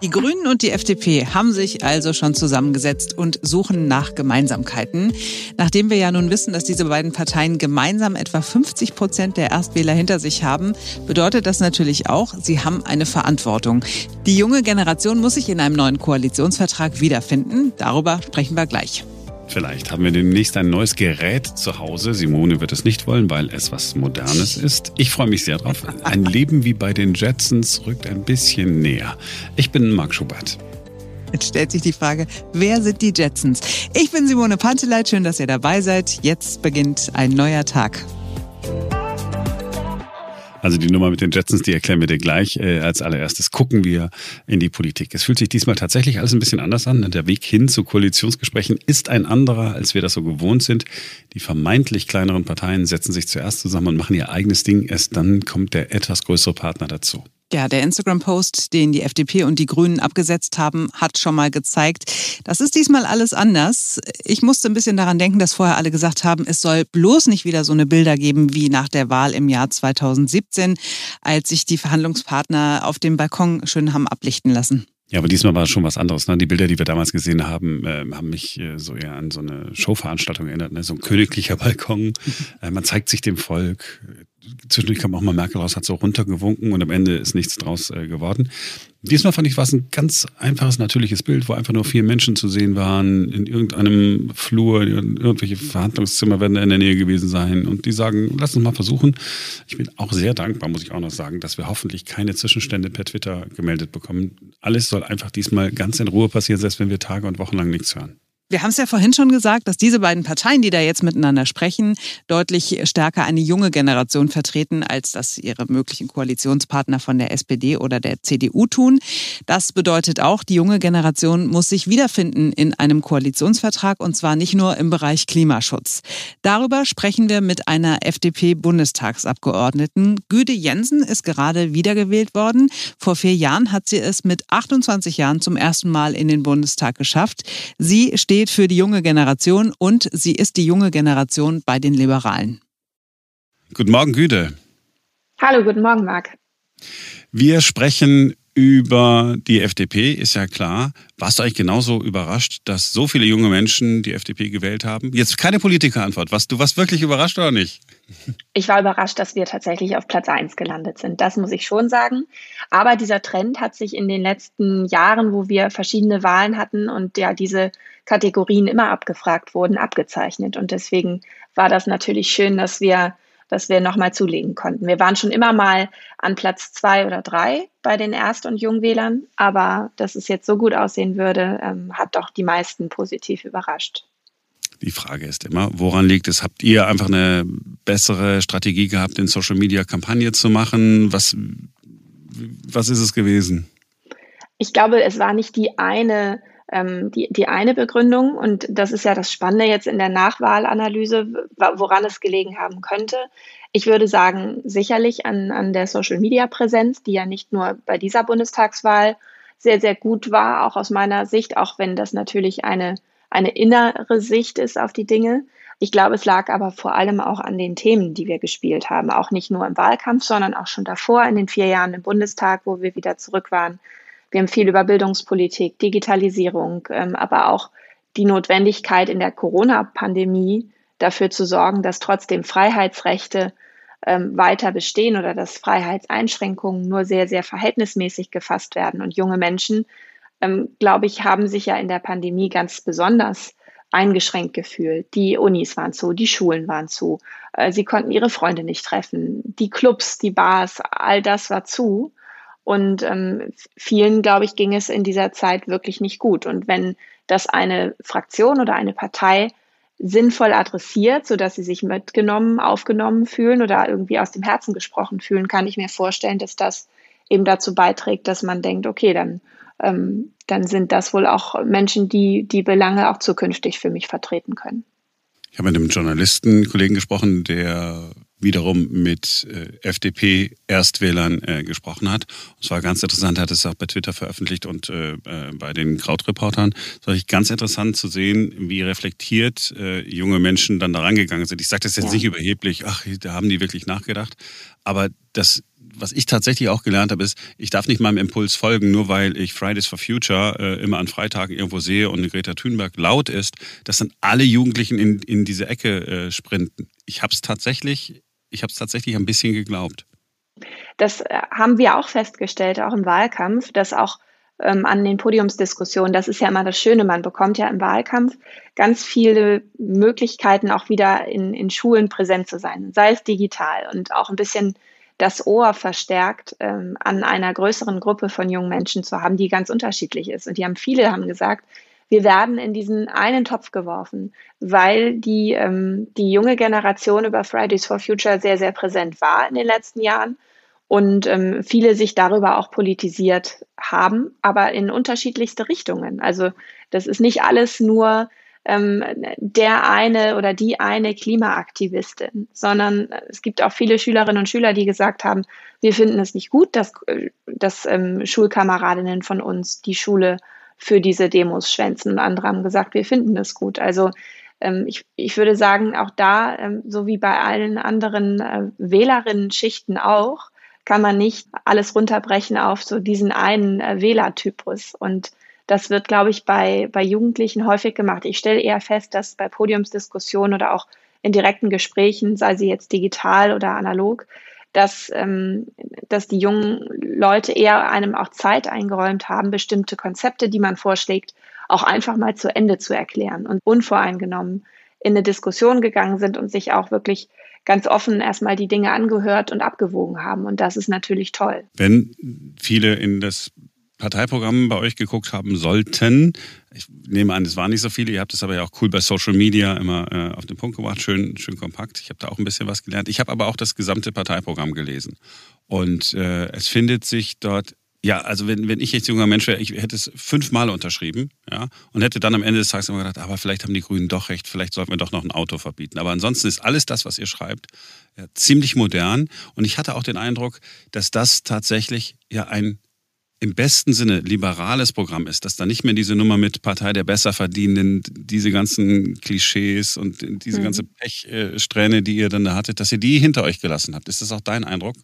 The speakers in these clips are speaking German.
Die Grünen und die FDP haben sich also schon zusammengesetzt und suchen nach Gemeinsamkeiten. Nachdem wir ja nun wissen, dass diese beiden Parteien gemeinsam etwa 50 Prozent der Erstwähler hinter sich haben, bedeutet das natürlich auch, sie haben eine Verantwortung. Die junge Generation muss sich in einem neuen Koalitionsvertrag wiederfinden. Darüber sprechen wir gleich. Vielleicht haben wir demnächst ein neues Gerät zu Hause. Simone wird es nicht wollen, weil es was Modernes ist. Ich freue mich sehr drauf. Ein Leben wie bei den Jetsons rückt ein bisschen näher. Ich bin Marc Schubert. Jetzt stellt sich die Frage, wer sind die Jetsons? Ich bin Simone Panteleit, schön, dass ihr dabei seid. Jetzt beginnt ein neuer Tag. Also die Nummer mit den Jetsons, die erklären wir dir gleich. Äh, als allererstes gucken wir in die Politik. Es fühlt sich diesmal tatsächlich alles ein bisschen anders an. Der Weg hin zu Koalitionsgesprächen ist ein anderer, als wir das so gewohnt sind. Die vermeintlich kleineren Parteien setzen sich zuerst zusammen und machen ihr eigenes Ding. Erst dann kommt der etwas größere Partner dazu. Ja, der Instagram-Post, den die FDP und die Grünen abgesetzt haben, hat schon mal gezeigt, das ist diesmal alles anders. Ich musste ein bisschen daran denken, dass vorher alle gesagt haben, es soll bloß nicht wieder so eine Bilder geben wie nach der Wahl im Jahr 2017, als sich die Verhandlungspartner auf dem Balkon schön haben ablichten lassen. Ja, aber diesmal war es schon was anderes. Ne? Die Bilder, die wir damals gesehen haben, äh, haben mich äh, so eher an so eine Showveranstaltung erinnert. Ne? So ein königlicher Balkon. Äh, man zeigt sich dem Volk zwischendurch kam auch mal Merkel raus, hat so runtergewunken und am Ende ist nichts draus äh, geworden. Diesmal fand ich, war es ein ganz einfaches, natürliches Bild, wo einfach nur vier Menschen zu sehen waren, in irgendeinem Flur, irgendwelche Verhandlungszimmer werden da in der Nähe gewesen sein und die sagen, lass uns mal versuchen. Ich bin auch sehr dankbar, muss ich auch noch sagen, dass wir hoffentlich keine Zwischenstände per Twitter gemeldet bekommen. Alles soll einfach diesmal ganz in Ruhe passieren, selbst wenn wir Tage und Wochen lang nichts hören. Wir haben es ja vorhin schon gesagt, dass diese beiden Parteien, die da jetzt miteinander sprechen, deutlich stärker eine junge Generation vertreten, als das ihre möglichen Koalitionspartner von der SPD oder der CDU tun. Das bedeutet auch, die junge Generation muss sich wiederfinden in einem Koalitionsvertrag und zwar nicht nur im Bereich Klimaschutz. Darüber sprechen wir mit einer FDP-Bundestagsabgeordneten. Güde Jensen ist gerade wiedergewählt worden. Vor vier Jahren hat sie es mit 28 Jahren zum ersten Mal in den Bundestag geschafft. Sie steht steht für die junge Generation und sie ist die junge Generation bei den Liberalen. Guten Morgen, Güde. Hallo, guten Morgen, Marc. Wir sprechen über die FDP, ist ja klar. Warst du eigentlich genauso überrascht, dass so viele junge Menschen die FDP gewählt haben? Jetzt keine Politikerantwort. Warst du was wirklich überrascht oder nicht? Ich war überrascht, dass wir tatsächlich auf Platz 1 gelandet sind. Das muss ich schon sagen. Aber dieser Trend hat sich in den letzten Jahren, wo wir verschiedene Wahlen hatten und ja diese Kategorien immer abgefragt wurden, abgezeichnet. Und deswegen war das natürlich schön, dass wir, dass wir nochmal zulegen konnten. Wir waren schon immer mal an Platz zwei oder drei bei den Erst- und Jungwählern, aber dass es jetzt so gut aussehen würde, ähm, hat doch die meisten positiv überrascht. Die Frage ist immer, woran liegt es? Habt ihr einfach eine bessere Strategie gehabt, in Social Media Kampagne zu machen? Was, was ist es gewesen? Ich glaube, es war nicht die eine, ähm, die, die eine Begründung. Und das ist ja das Spannende jetzt in der Nachwahlanalyse, woran es gelegen haben könnte. Ich würde sagen, sicherlich an, an der Social Media Präsenz, die ja nicht nur bei dieser Bundestagswahl sehr, sehr gut war, auch aus meiner Sicht, auch wenn das natürlich eine eine innere Sicht ist auf die Dinge. Ich glaube, es lag aber vor allem auch an den Themen, die wir gespielt haben. Auch nicht nur im Wahlkampf, sondern auch schon davor in den vier Jahren im Bundestag, wo wir wieder zurück waren. Wir haben viel über Bildungspolitik, Digitalisierung, ähm, aber auch die Notwendigkeit in der Corona-Pandemie dafür zu sorgen, dass trotzdem Freiheitsrechte ähm, weiter bestehen oder dass Freiheitseinschränkungen nur sehr, sehr verhältnismäßig gefasst werden und junge Menschen ähm, glaube ich, haben sich ja in der Pandemie ganz besonders eingeschränkt gefühlt. Die Unis waren zu, die Schulen waren zu, äh, sie konnten ihre Freunde nicht treffen, die Clubs, die Bars, all das war zu. Und ähm, vielen, glaube ich, ging es in dieser Zeit wirklich nicht gut. Und wenn das eine Fraktion oder eine Partei sinnvoll adressiert, sodass sie sich mitgenommen, aufgenommen fühlen oder irgendwie aus dem Herzen gesprochen fühlen, kann ich mir vorstellen, dass das eben dazu beiträgt, dass man denkt, okay, dann ähm, dann sind das wohl auch Menschen, die die Belange auch zukünftig für mich vertreten können. Ich habe mit einem Journalistenkollegen gesprochen, der wiederum mit äh, FDP-Erstwählern äh, gesprochen hat. Und es war ganz interessant, er hat es auch bei Twitter veröffentlicht und äh, äh bei den Krautreportern. Es war ganz interessant zu sehen, wie reflektiert äh, junge Menschen dann da rangegangen sind. Ich sage das jetzt ja. nicht überheblich, ach, da haben die wirklich nachgedacht. Aber das was ich tatsächlich auch gelernt habe, ist, ich darf nicht meinem Impuls folgen, nur weil ich Fridays for Future äh, immer an Freitagen irgendwo sehe und eine Greta Thunberg laut ist, dass dann alle Jugendlichen in, in diese Ecke äh, sprinten. Ich habe es tatsächlich, ich habe es tatsächlich ein bisschen geglaubt. Das äh, haben wir auch festgestellt, auch im Wahlkampf, dass auch ähm, an den Podiumsdiskussionen, das ist ja immer das Schöne, man bekommt ja im Wahlkampf ganz viele Möglichkeiten, auch wieder in, in Schulen präsent zu sein, sei es digital und auch ein bisschen das Ohr verstärkt ähm, an einer größeren Gruppe von jungen Menschen zu haben, die ganz unterschiedlich ist. Und die haben viele haben gesagt, wir werden in diesen einen Topf geworfen, weil die, ähm, die junge Generation über Fridays for Future sehr, sehr präsent war in den letzten Jahren und ähm, viele sich darüber auch politisiert haben, aber in unterschiedlichste Richtungen. Also das ist nicht alles nur ähm, der eine oder die eine Klimaaktivistin, sondern es gibt auch viele Schülerinnen und Schüler, die gesagt haben, wir finden es nicht gut, dass, dass ähm, Schulkameradinnen von uns die Schule für diese Demos schwänzen. Und andere haben gesagt, wir finden es gut. Also ähm, ich, ich würde sagen, auch da, ähm, so wie bei allen anderen äh, Wählerinnen-Schichten auch, kann man nicht alles runterbrechen auf so diesen einen äh, Wählertypus. Und das wird, glaube ich, bei, bei Jugendlichen häufig gemacht. Ich stelle eher fest, dass bei Podiumsdiskussionen oder auch in direkten Gesprächen, sei sie jetzt digital oder analog, dass, ähm, dass die jungen Leute eher einem auch Zeit eingeräumt haben, bestimmte Konzepte, die man vorschlägt, auch einfach mal zu Ende zu erklären und unvoreingenommen in eine Diskussion gegangen sind und sich auch wirklich ganz offen erstmal die Dinge angehört und abgewogen haben. Und das ist natürlich toll. Wenn viele in das Parteiprogramm bei euch geguckt haben sollten. Ich nehme an, es waren nicht so viele. Ihr habt es aber ja auch cool bei Social Media immer äh, auf den Punkt gebracht. Schön, schön kompakt. Ich habe da auch ein bisschen was gelernt. Ich habe aber auch das gesamte Parteiprogramm gelesen. Und äh, es findet sich dort ja, also wenn, wenn ich jetzt junger Mensch wäre, ich hätte es fünfmal unterschrieben, ja, und hätte dann am Ende des Tages immer gedacht, aber vielleicht haben die Grünen doch recht, vielleicht sollten wir doch noch ein Auto verbieten. Aber ansonsten ist alles das, was ihr schreibt, ja, ziemlich modern. Und ich hatte auch den Eindruck, dass das tatsächlich ja ein im besten Sinne liberales Programm ist, dass da nicht mehr diese Nummer mit Partei der Besserverdienenden, diese ganzen Klischees und diese mhm. ganze Pechsträhne, die ihr dann da hattet, dass ihr die hinter euch gelassen habt. Ist das auch dein Eindruck?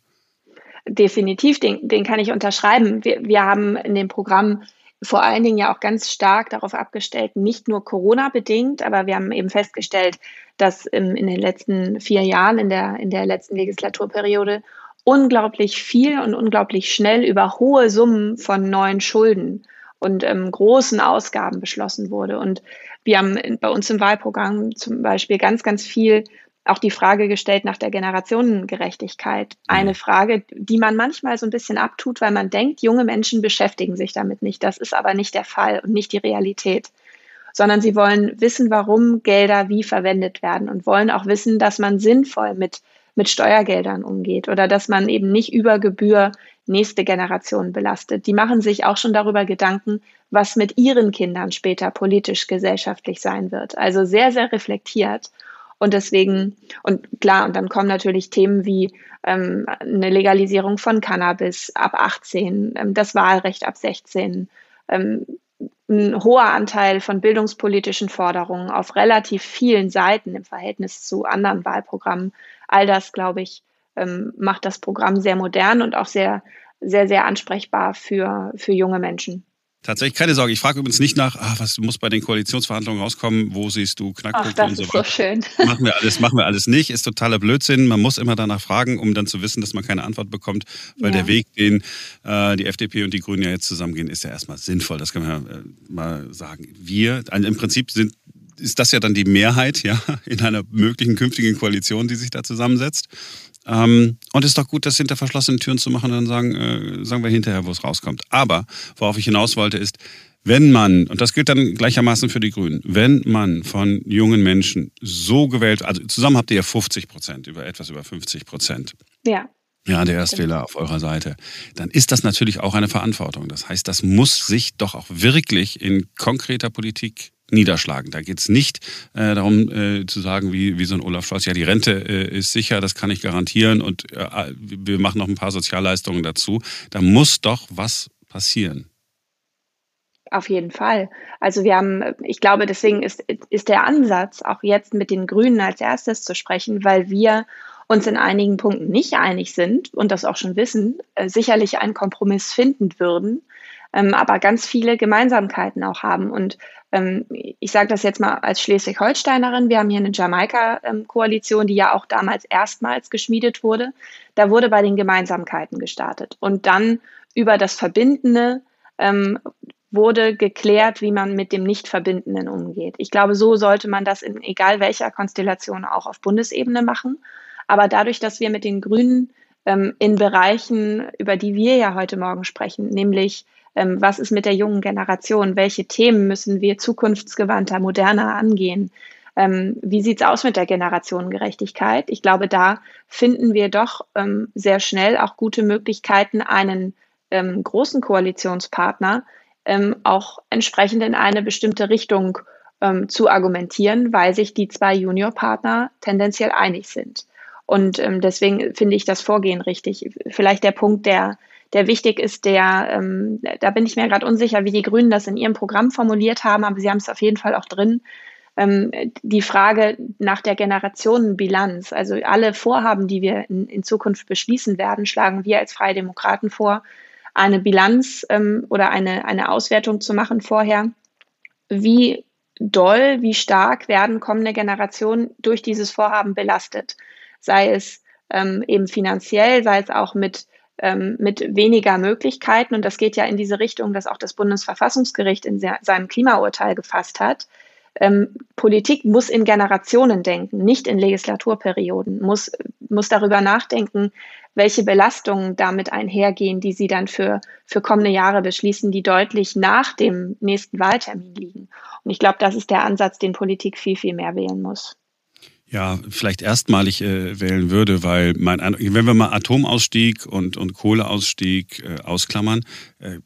Definitiv, den, den kann ich unterschreiben. Wir, wir haben in dem Programm vor allen Dingen ja auch ganz stark darauf abgestellt, nicht nur Corona-bedingt, aber wir haben eben festgestellt, dass in, in den letzten vier Jahren, in der, in der letzten Legislaturperiode, unglaublich viel und unglaublich schnell über hohe Summen von neuen Schulden und ähm, großen Ausgaben beschlossen wurde. Und wir haben bei uns im Wahlprogramm zum Beispiel ganz, ganz viel auch die Frage gestellt nach der Generationengerechtigkeit. Eine mhm. Frage, die man manchmal so ein bisschen abtut, weil man denkt, junge Menschen beschäftigen sich damit nicht. Das ist aber nicht der Fall und nicht die Realität, sondern sie wollen wissen, warum Gelder wie verwendet werden und wollen auch wissen, dass man sinnvoll mit, mit Steuergeldern umgeht oder dass man eben nicht über Gebühr nächste Generation belastet. Die machen sich auch schon darüber Gedanken, was mit ihren Kindern später politisch, gesellschaftlich sein wird. Also sehr, sehr reflektiert. Und deswegen, und klar, und dann kommen natürlich Themen wie ähm, eine Legalisierung von Cannabis ab 18, ähm, das Wahlrecht ab 16, ähm, ein hoher Anteil von bildungspolitischen Forderungen auf relativ vielen Seiten im Verhältnis zu anderen Wahlprogrammen. All das, glaube ich, ähm, macht das Programm sehr modern und auch sehr, sehr, sehr ansprechbar für, für junge Menschen. Tatsächlich keine Sorge. Ich frage übrigens nicht nach, ah, was muss bei den Koalitionsverhandlungen rauskommen, wo siehst du Knackpunkte Ach, das und so ist so schön. Machen wir alles, machen wir alles nicht. Ist totaler Blödsinn. Man muss immer danach fragen, um dann zu wissen, dass man keine Antwort bekommt, weil ja. der Weg, den äh, die FDP und die Grünen ja jetzt zusammengehen, ist ja erstmal sinnvoll. Das kann man ja äh, mal sagen. Wir, also im Prinzip sind ist das ja dann die Mehrheit, ja, in einer möglichen künftigen Koalition, die sich da zusammensetzt. Ähm, und es ist doch gut, das hinter verschlossenen Türen zu machen und dann sagen, äh, sagen wir hinterher, wo es rauskommt. Aber worauf ich hinaus wollte, ist, wenn man, und das gilt dann gleichermaßen für die Grünen, wenn man von jungen Menschen so gewählt, also zusammen habt ihr ja 50 Prozent, über etwas über 50 Prozent. Ja. Ja, der Erstwähler auf eurer Seite. Dann ist das natürlich auch eine Verantwortung. Das heißt, das muss sich doch auch wirklich in konkreter Politik niederschlagen. Da geht es nicht äh, darum äh, zu sagen, wie, wie so ein Olaf Scholz, ja, die Rente äh, ist sicher, das kann ich garantieren und äh, wir machen noch ein paar Sozialleistungen dazu. Da muss doch was passieren. Auf jeden Fall. Also wir haben, ich glaube, deswegen ist, ist der Ansatz, auch jetzt mit den Grünen als erstes zu sprechen, weil wir uns in einigen Punkten nicht einig sind und das auch schon wissen, äh, sicherlich einen Kompromiss finden würden, ähm, aber ganz viele Gemeinsamkeiten auch haben. Und ähm, ich sage das jetzt mal als Schleswig-Holsteinerin, wir haben hier eine Jamaika-Koalition, die ja auch damals erstmals geschmiedet wurde. Da wurde bei den Gemeinsamkeiten gestartet und dann über das Verbindende ähm, wurde geklärt, wie man mit dem Nicht-Verbindenden umgeht. Ich glaube, so sollte man das in egal welcher Konstellation auch auf Bundesebene machen. Aber dadurch, dass wir mit den Grünen ähm, in Bereichen, über die wir ja heute Morgen sprechen, nämlich ähm, was ist mit der jungen Generation, welche Themen müssen wir zukunftsgewandter, moderner angehen, ähm, wie sieht's aus mit der Generationengerechtigkeit? Ich glaube, da finden wir doch ähm, sehr schnell auch gute Möglichkeiten, einen ähm, großen Koalitionspartner ähm, auch entsprechend in eine bestimmte Richtung ähm, zu argumentieren, weil sich die zwei Juniorpartner tendenziell einig sind. Und ähm, deswegen finde ich das Vorgehen richtig. Vielleicht der Punkt, der, der wichtig ist, der, ähm, da bin ich mir gerade unsicher, wie die Grünen das in ihrem Programm formuliert haben, aber sie haben es auf jeden Fall auch drin. Ähm, die Frage nach der Generationenbilanz, also alle Vorhaben, die wir in, in Zukunft beschließen werden, schlagen wir als Freie Demokraten vor, eine Bilanz ähm, oder eine, eine Auswertung zu machen vorher, wie doll, wie stark werden kommende Generationen durch dieses Vorhaben belastet. Sei es ähm, eben finanziell, sei es auch mit, ähm, mit weniger Möglichkeiten. Und das geht ja in diese Richtung, dass auch das Bundesverfassungsgericht in seinem Klimaurteil gefasst hat. Ähm, Politik muss in Generationen denken, nicht in Legislaturperioden, muss, muss darüber nachdenken, welche Belastungen damit einhergehen, die sie dann für, für kommende Jahre beschließen, die deutlich nach dem nächsten Wahltermin liegen. Und ich glaube, das ist der Ansatz, den Politik viel, viel mehr wählen muss. Ja, vielleicht erstmalig äh, wählen würde, weil mein wenn wir mal Atomausstieg und, und Kohleausstieg äh, ausklammern, äh,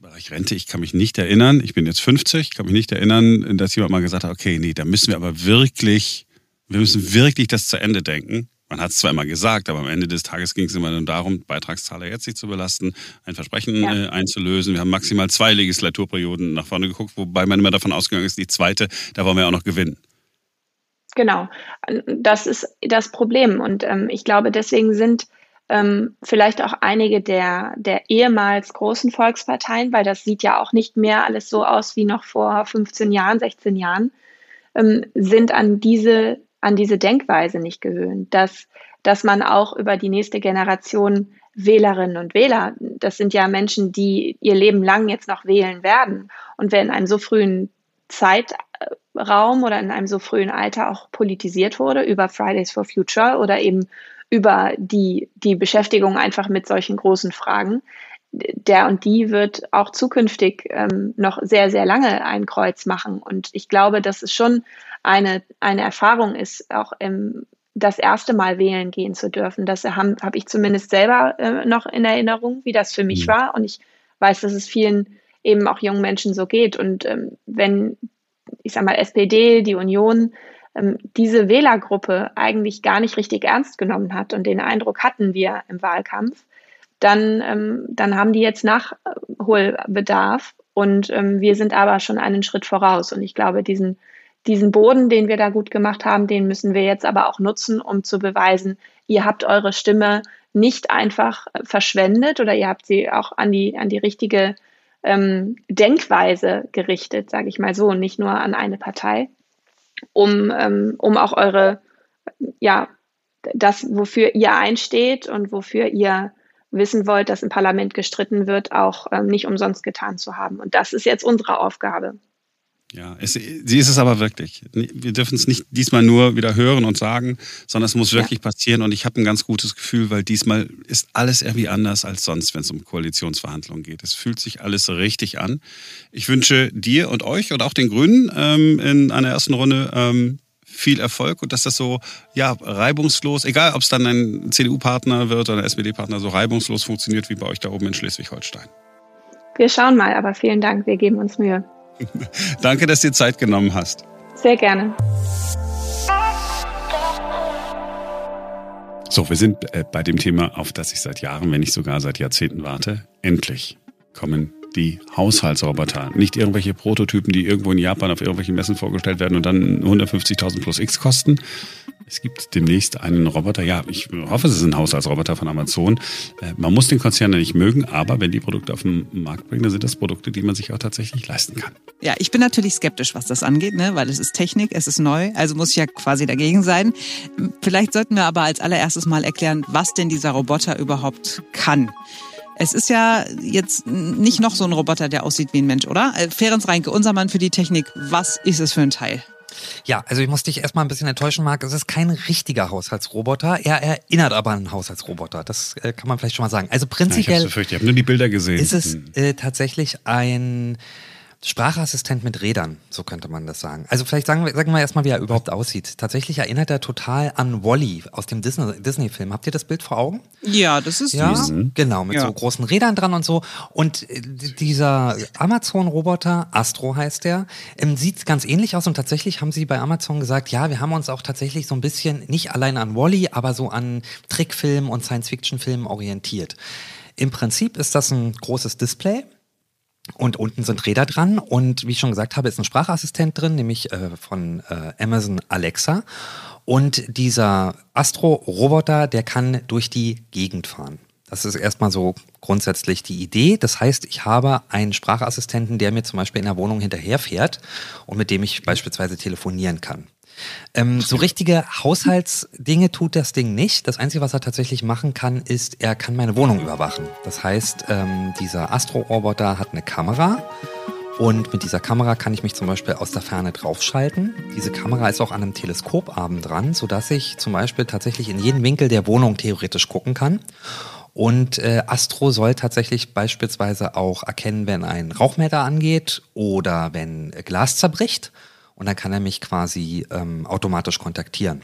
Bereich Rente, ich kann mich nicht erinnern, ich bin jetzt 50, kann mich nicht erinnern, dass jemand mal gesagt hat, okay, nee, da müssen wir aber wirklich, wir müssen wirklich das zu Ende denken. Man hat es zwar immer gesagt, aber am Ende des Tages ging es immer nur darum, Beitragszahler jetzt nicht zu belasten, ein Versprechen ja. äh, einzulösen. Wir haben maximal zwei Legislaturperioden nach vorne geguckt, wobei man immer davon ausgegangen ist, die zweite, da wollen wir auch noch gewinnen. Genau, das ist das Problem. Und ähm, ich glaube, deswegen sind ähm, vielleicht auch einige der, der ehemals großen Volksparteien, weil das sieht ja auch nicht mehr alles so aus wie noch vor 15 Jahren, 16 Jahren, ähm, sind an diese an diese Denkweise nicht gewöhnt, dass, dass man auch über die nächste Generation Wählerinnen und Wähler, das sind ja Menschen, die ihr Leben lang jetzt noch wählen werden. Und wer in einem so frühen Zeitraum oder in einem so frühen Alter auch politisiert wurde über Fridays for Future oder eben über die, die Beschäftigung einfach mit solchen großen Fragen, der und die wird auch zukünftig ähm, noch sehr, sehr lange ein Kreuz machen. Und ich glaube, dass es schon eine, eine Erfahrung ist, auch im, das erste Mal wählen gehen zu dürfen. Das habe hab ich zumindest selber äh, noch in Erinnerung, wie das für mich mhm. war. Und ich weiß, dass es vielen eben auch jungen Menschen so geht. Und ähm, wenn, ich sage mal, SPD, die Union, ähm, diese Wählergruppe eigentlich gar nicht richtig ernst genommen hat und den Eindruck hatten wir im Wahlkampf, dann, ähm, dann haben die jetzt Nachholbedarf und ähm, wir sind aber schon einen Schritt voraus. Und ich glaube, diesen, diesen Boden, den wir da gut gemacht haben, den müssen wir jetzt aber auch nutzen, um zu beweisen, ihr habt eure Stimme nicht einfach äh, verschwendet oder ihr habt sie auch an die, an die richtige ähm, Denkweise gerichtet, sage ich mal so, nicht nur an eine Partei, um, ähm, um auch eure, ja, das, wofür ihr einsteht und wofür ihr wissen wollt, dass im Parlament gestritten wird, auch ähm, nicht umsonst getan zu haben. Und das ist jetzt unsere Aufgabe. Ja, es, sie ist es aber wirklich. Wir dürfen es nicht diesmal nur wieder hören und sagen, sondern es muss wirklich ja. passieren. Und ich habe ein ganz gutes Gefühl, weil diesmal ist alles irgendwie anders als sonst, wenn es um Koalitionsverhandlungen geht. Es fühlt sich alles richtig an. Ich wünsche dir und euch und auch den Grünen ähm, in einer ersten Runde ähm, viel Erfolg und dass das so ja reibungslos, egal ob es dann ein CDU-Partner wird oder ein SPD-Partner, so reibungslos funktioniert wie bei euch da oben in Schleswig-Holstein. Wir schauen mal, aber vielen Dank, wir geben uns Mühe. Danke, dass du dir Zeit genommen hast. Sehr gerne. So, wir sind äh, bei dem Thema, auf das ich seit Jahren, wenn nicht sogar seit Jahrzehnten warte. Endlich kommen die Haushaltsroboter. Nicht irgendwelche Prototypen, die irgendwo in Japan auf irgendwelchen Messen vorgestellt werden und dann 150.000 plus X kosten. Es gibt demnächst einen Roboter, ja, ich hoffe, es ist ein Haushaltsroboter von Amazon. Äh, man muss den Konzern ja nicht mögen, aber wenn die Produkte auf den Markt bringen, dann sind das Produkte, die man sich auch tatsächlich leisten kann. Ja, ich bin natürlich skeptisch, was das angeht, ne? weil es ist Technik, es ist neu, also muss ich ja quasi dagegen sein. Vielleicht sollten wir aber als allererstes mal erklären, was denn dieser Roboter überhaupt kann. Es ist ja jetzt nicht noch so ein Roboter, der aussieht wie ein Mensch, oder? Äh, Ferenc Reinke, unser Mann für die Technik, was ist es für ein Teil? Ja, also ich muss dich erstmal ein bisschen enttäuschen, Marc. Es ist kein richtiger Haushaltsroboter. Er erinnert aber an einen Haushaltsroboter. Das äh, kann man vielleicht schon mal sagen. Also prinzipiell. Ja, ich habe nur die Bilder gesehen. Ist es hm. äh, tatsächlich ein Sprachassistent mit Rädern, so könnte man das sagen. Also vielleicht sagen wir, sagen wir erstmal, wie er überhaupt aussieht. Tatsächlich erinnert er total an Wally aus dem Disney-Film. Disney Habt ihr das Bild vor Augen? Ja, das ist ja, süß. Genau, mit ja. so großen Rädern dran und so. Und äh, dieser Amazon-Roboter, Astro heißt der, ähm, sieht ganz ähnlich aus. Und tatsächlich haben sie bei Amazon gesagt, ja, wir haben uns auch tatsächlich so ein bisschen nicht allein an Wally, aber so an Trickfilmen und Science-Fiction-Filmen orientiert. Im Prinzip ist das ein großes Display und unten sind Räder dran und wie ich schon gesagt habe, ist ein Sprachassistent drin, nämlich äh, von äh, Amazon Alexa. Und dieser Astro-Roboter, der kann durch die Gegend fahren. Das ist erstmal so grundsätzlich die Idee. Das heißt, ich habe einen Sprachassistenten, der mir zum Beispiel in der Wohnung hinterherfährt und mit dem ich beispielsweise telefonieren kann. Ähm, so richtige Haushaltsdinge tut das Ding nicht. Das Einzige, was er tatsächlich machen kann, ist, er kann meine Wohnung überwachen. Das heißt, ähm, dieser Astro-Roboter hat eine Kamera. Und mit dieser Kamera kann ich mich zum Beispiel aus der Ferne draufschalten. Diese Kamera ist auch an einem Teleskopabend dran, sodass ich zum Beispiel tatsächlich in jeden Winkel der Wohnung theoretisch gucken kann. Und äh, Astro soll tatsächlich beispielsweise auch erkennen, wenn ein Rauchmelder angeht oder wenn Glas zerbricht und dann kann er mich quasi ähm, automatisch kontaktieren.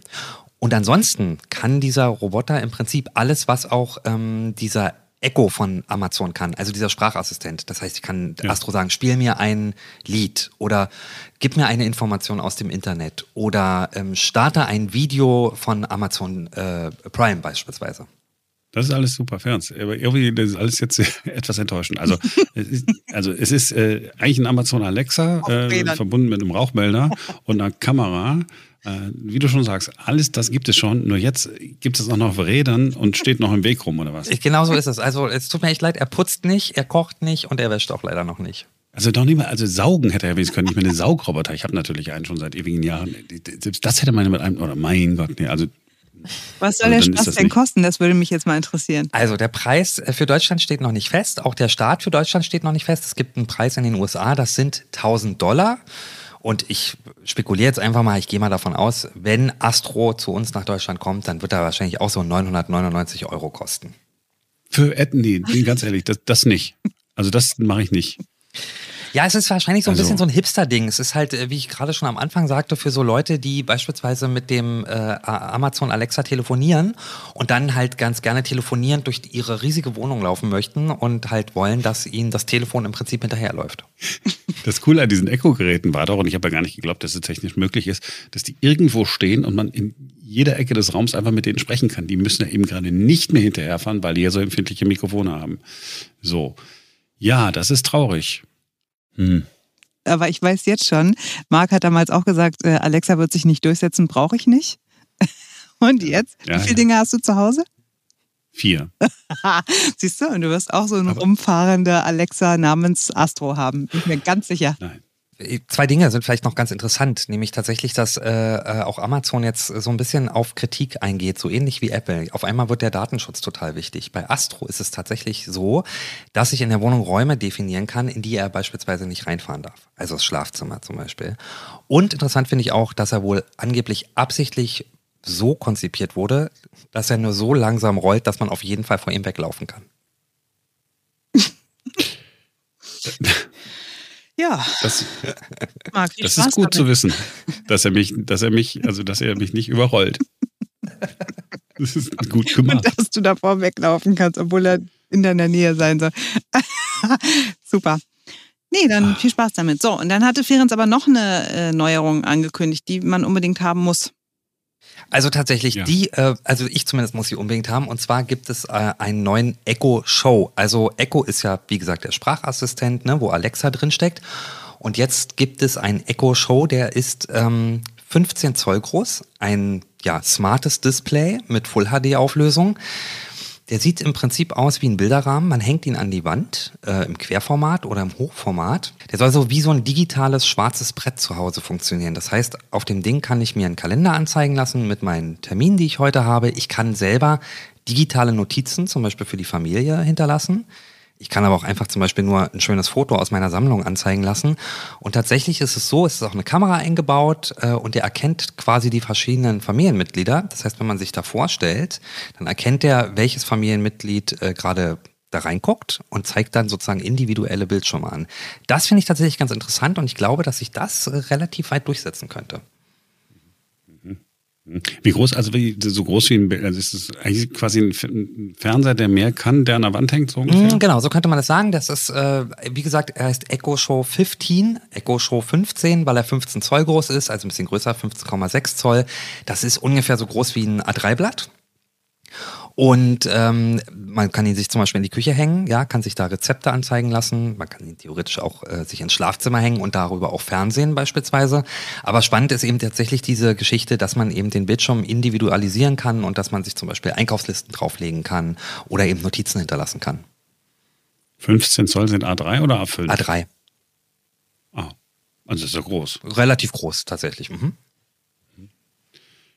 Und ansonsten kann dieser Roboter im Prinzip alles, was auch ähm, dieser Echo von Amazon kann, also dieser Sprachassistent. Das heißt, ich kann ja. Astro sagen, spiel mir ein Lied oder gib mir eine Information aus dem Internet oder ähm, starte ein Video von Amazon äh, Prime beispielsweise. Das ist alles super, Ferns. Aber irgendwie das ist alles jetzt etwas enttäuschend. Also, es ist, also es ist äh, eigentlich ein Amazon Alexa, äh, verbunden mit einem Rauchmelder und einer Kamera. Äh, wie du schon sagst, alles das gibt es schon. Nur jetzt gibt es auch noch auf Rädern und steht noch im Weg rum, oder was? Genau so ist es. Also, es tut mir echt leid, er putzt nicht, er kocht nicht und er wäscht auch leider noch nicht. Also doch nicht mal, also saugen hätte er wenigstens können, nicht mehr eine Saugroboter. Ich habe natürlich einen schon seit ewigen Jahren. Selbst das hätte man mit einem, oder mein Gott, nee, also was soll also der Spaß denn kosten? Das würde mich jetzt mal interessieren. Also der Preis äh, für Deutschland steht noch nicht fest. Auch der Start für Deutschland steht noch nicht fest. Es gibt einen Preis in den USA, das sind 1000 Dollar. Und ich spekuliere jetzt einfach mal, ich gehe mal davon aus, wenn Astro zu uns nach Deutschland kommt, dann wird er wahrscheinlich auch so 999 Euro kosten. Für Ed, nee, ganz ehrlich, das, das nicht. Also das mache ich nicht. Ja, es ist wahrscheinlich so ein also, bisschen so ein Hipster-Ding. Es ist halt, äh, wie ich gerade schon am Anfang sagte, für so Leute, die beispielsweise mit dem äh, Amazon Alexa telefonieren und dann halt ganz gerne telefonierend durch ihre riesige Wohnung laufen möchten und halt wollen, dass ihnen das Telefon im Prinzip hinterherläuft. Das Coole an diesen Echo-Geräten war doch, und ich habe ja gar nicht geglaubt, dass es technisch möglich ist, dass die irgendwo stehen und man in jeder Ecke des Raums einfach mit denen sprechen kann. Die müssen ja eben gerade nicht mehr hinterherfahren, weil die ja so empfindliche Mikrofone haben. So. Ja, das ist traurig. Hm. Aber ich weiß jetzt schon, Marc hat damals auch gesagt, äh, Alexa wird sich nicht durchsetzen, brauche ich nicht. Und jetzt? Ja, Wie viele ja. Dinge hast du zu Hause? Vier. Siehst du, und du wirst auch so eine rumfahrende Alexa namens Astro haben. Bin ich mir ganz sicher. Nein. Zwei Dinge sind vielleicht noch ganz interessant, nämlich tatsächlich, dass äh, äh, auch Amazon jetzt so ein bisschen auf Kritik eingeht, so ähnlich wie Apple. Auf einmal wird der Datenschutz total wichtig. Bei Astro ist es tatsächlich so, dass ich in der Wohnung Räume definieren kann, in die er beispielsweise nicht reinfahren darf. Also das Schlafzimmer zum Beispiel. Und interessant finde ich auch, dass er wohl angeblich absichtlich so konzipiert wurde, dass er nur so langsam rollt, dass man auf jeden Fall vor ihm weglaufen kann. Ja. Das, das ist gut damit. zu wissen, dass er mich, dass er mich, also dass er mich nicht überrollt. Das ist gut gemacht. Und dass du davor weglaufen kannst, obwohl er in deiner Nähe sein soll. Super. Nee, dann viel Spaß damit. So, und dann hatte Ferenc aber noch eine äh, Neuerung angekündigt, die man unbedingt haben muss. Also tatsächlich Ja. die, äh, also ich zumindest muss sie unbedingt haben. Und zwar gibt es äh, einen neuen Echo Show. Also Echo ist ja, wie gesagt, der Sprachassistent, ne, wo Alexa drinsteckt. Und jetzt gibt es einen Echo Show, der ist ähm, 15 Zoll groß, ein ja, smartes Display mit Full HD Auflösung. Der sieht im Prinzip aus wie ein Bilderrahmen. Man hängt ihn an die Wand äh, im Querformat oder im Hochformat. Der soll so wie so ein digitales schwarzes Brett zu Hause funktionieren. Das heißt, auf dem Ding kann ich mir einen Kalender anzeigen lassen mit meinen Terminen, die ich heute habe. Ich kann selber digitale Notizen, zum Beispiel für die Familie, hinterlassen. Ich kann aber auch einfach zum Beispiel nur ein schönes Foto aus meiner Sammlung anzeigen lassen. Und tatsächlich ist es so, es ist auch eine Kamera eingebaut äh, und der erkennt quasi die verschiedenen Familienmitglieder. Das heißt, wenn man sich da vorstellt, dann erkennt er, welches Familienmitglied äh, gerade da reinguckt und zeigt dann sozusagen individuelle Bildschirme an. Das finde ich tatsächlich ganz interessant und ich glaube, dass sich das relativ weit durchsetzen könnte. Wie groß, also wie, so groß wie ein Bild, also ist es eigentlich quasi ein Fernseher, der mehr kann, der an der Wand hängt, so ungefähr? Mm, Genau, so könnte man das sagen. Das ist, äh, wie gesagt, er heißt Echo Show 15, Echo Show 15, weil er 15 Zoll groß ist, also ein bisschen größer, 15,6 Zoll. Das ist ungefähr so groß wie ein A3-Blatt. Und ähm, man kann ihn sich zum Beispiel in die Küche hängen, ja, kann sich da Rezepte anzeigen lassen. Man kann ihn theoretisch auch äh, sich ins Schlafzimmer hängen und darüber auch Fernsehen beispielsweise. Aber spannend ist eben tatsächlich diese Geschichte, dass man eben den Bildschirm individualisieren kann und dass man sich zum Beispiel Einkaufslisten drauflegen kann oder eben Notizen hinterlassen kann. 15 Zoll sind A3 oder A5? A3. Ah, also ist ja groß. Relativ groß, tatsächlich. Mhm.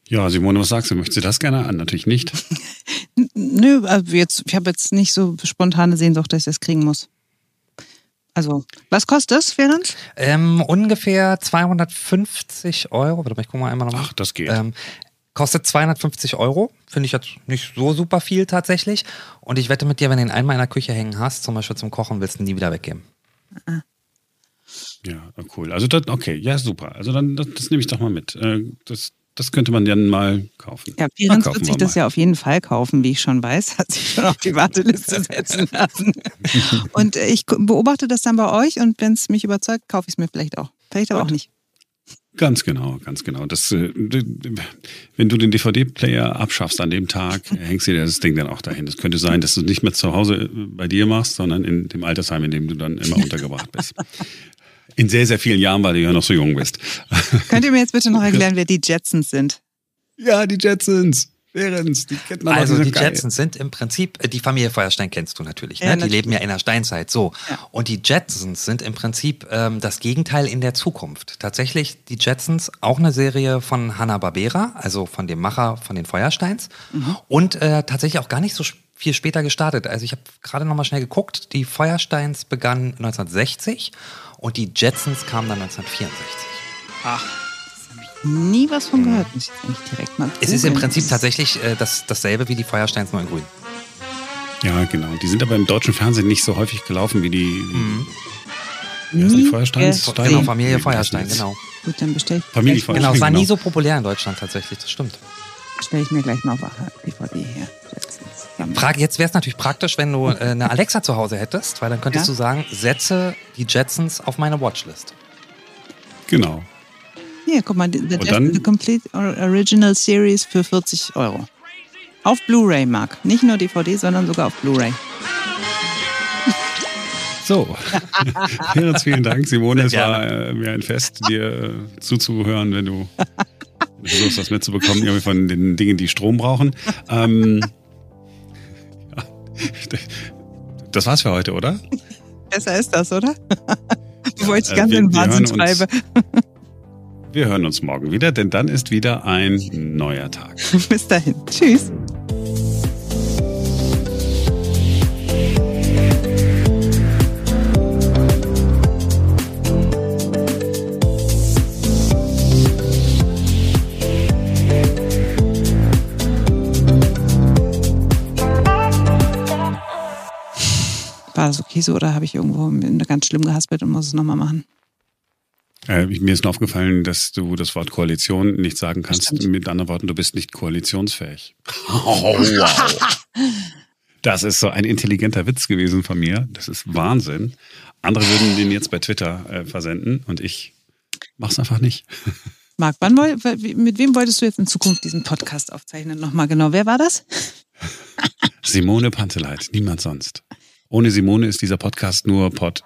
Ja, Simone, was sagst du? Möchtest du das gerne an? Natürlich nicht. Nö, also jetzt, ich habe jetzt nicht so spontane Sehnsucht, dass ich das kriegen muss. Also, was kostet das, Ferenc? Ähm, ungefähr 250 Euro. Warte mal, ich gucke mal einmal nochmal. Ach, das geht. Ähm, kostet 250 Euro. Finde ich jetzt nicht so super viel tatsächlich. Und ich wette mit dir, wenn du ihn einmal in der Küche hängen hast, zum Beispiel zum Kochen, willst du ihn nie wieder weggeben. Ja, cool. Also das, okay, ja, super. Also dann, das, das nehme ich doch mal mit. Äh, Das, das könnte man dann mal kaufen. Ja, Ferenc wird sich das mal. ja auf jeden Fall kaufen, wie ich schon weiß. Hat sich schon auf die Warteliste setzen lassen. Und ich beobachte das dann bei euch und wenn es mich überzeugt, kaufe ich es mir vielleicht auch. Vielleicht aber auch nicht. Ganz genau, ganz genau. Das, äh, wenn du den DVD-Player abschaffst an dem Tag, hängst du dir das Ding dann auch dahin. Es könnte sein, dass du es nicht mehr zu Hause äh, bei dir machst, sondern in dem Altersheim, in dem du dann immer untergebracht bist. In sehr, sehr vielen Jahren, weil du ja noch so jung bist. Könnt ihr mir jetzt bitte noch erklären, wer die Jetsons sind? Ja, die Jetsons. Ferenc, die kennt man Also die. Jetsons sind im Prinzip, äh, die Familie Feuerstein kennst du natürlich, ne? Ja, die natürlich. leben ja in der Steinzeit, so. Ja. Und die Jetsons sind im Prinzip ähm, das Gegenteil in der Zukunft. Tatsächlich die Jetsons, auch eine Serie von Hanna-Barbera, also von dem Macher von den Feuersteins und äh, tatsächlich auch gar nicht so viel später gestartet. Also ich habe gerade noch mal schnell geguckt, die Feuersteins begannen 1960 und die Jetsons kamen dann 1964. Nie was von gehört, muss ich jetzt eigentlich direkt mal Es ist im. Prinzip tatsächlich äh, das, dasselbe wie die Feuersteins, nur in grün. Ja, genau. Die sind aber im deutschen Fernsehen nicht so häufig gelaufen wie die. Mhm. Wie heißen die Feuersteins? Steine? Genau, Familie Feuerstein, genau. Gut, dann bestelle ich, Familie Feuerstein. Genau, es war genau. nie so populär in Deutschland tatsächlich, das stimmt. bestelle ich mir gleich mal auf DVD her. Pra jetzt wäre es natürlich praktisch, wenn du äh, eine Alexa zu Hause hättest, weil dann könntest Ja. du sagen, setze die Jetsons auf meine Watchlist. Genau. Hier, guck mal, The, dann- the Complete Original Series für 40 Euro. Auf Blu-ray, Marc. Nicht nur DVD, sondern sogar auf Blu-ray. So. Ferenc, vielen Dank. Simone, es Sehr war äh, mir ein Fest, dir äh, zuzuhören, wenn du versuchst, was mitzubekommen irgendwie von den Dingen, die Strom brauchen. Ähm, ja. Das war's für heute, oder? Besser ist das, oder? Bevor ich die Äh, ganze wir- in wir hören Wahnsinn uns- treibe. Wir hören uns morgen wieder, denn dann ist wieder ein neuer Tag. Bis dahin. Tschüss. War das okay so oder habe ich irgendwo ganz schlimm gehaspelt und muss es nochmal machen? Äh, mir ist nur aufgefallen, dass du das Wort Koalition nicht sagen kannst. Stimmt. Mit anderen Worten, du bist nicht koalitionsfähig. Oh, wow. Das ist so ein intelligenter Witz gewesen von mir. Das ist Wahnsinn. Andere würden den jetzt bei Twitter äh, versenden und ich mach's einfach nicht. Marc, wann, mit wem wolltest du jetzt in Zukunft diesen Podcast aufzeichnen? Nochmal genau, wer war das? Simone Panteleit, niemand sonst. Ohne Simone ist dieser Podcast nur Pod.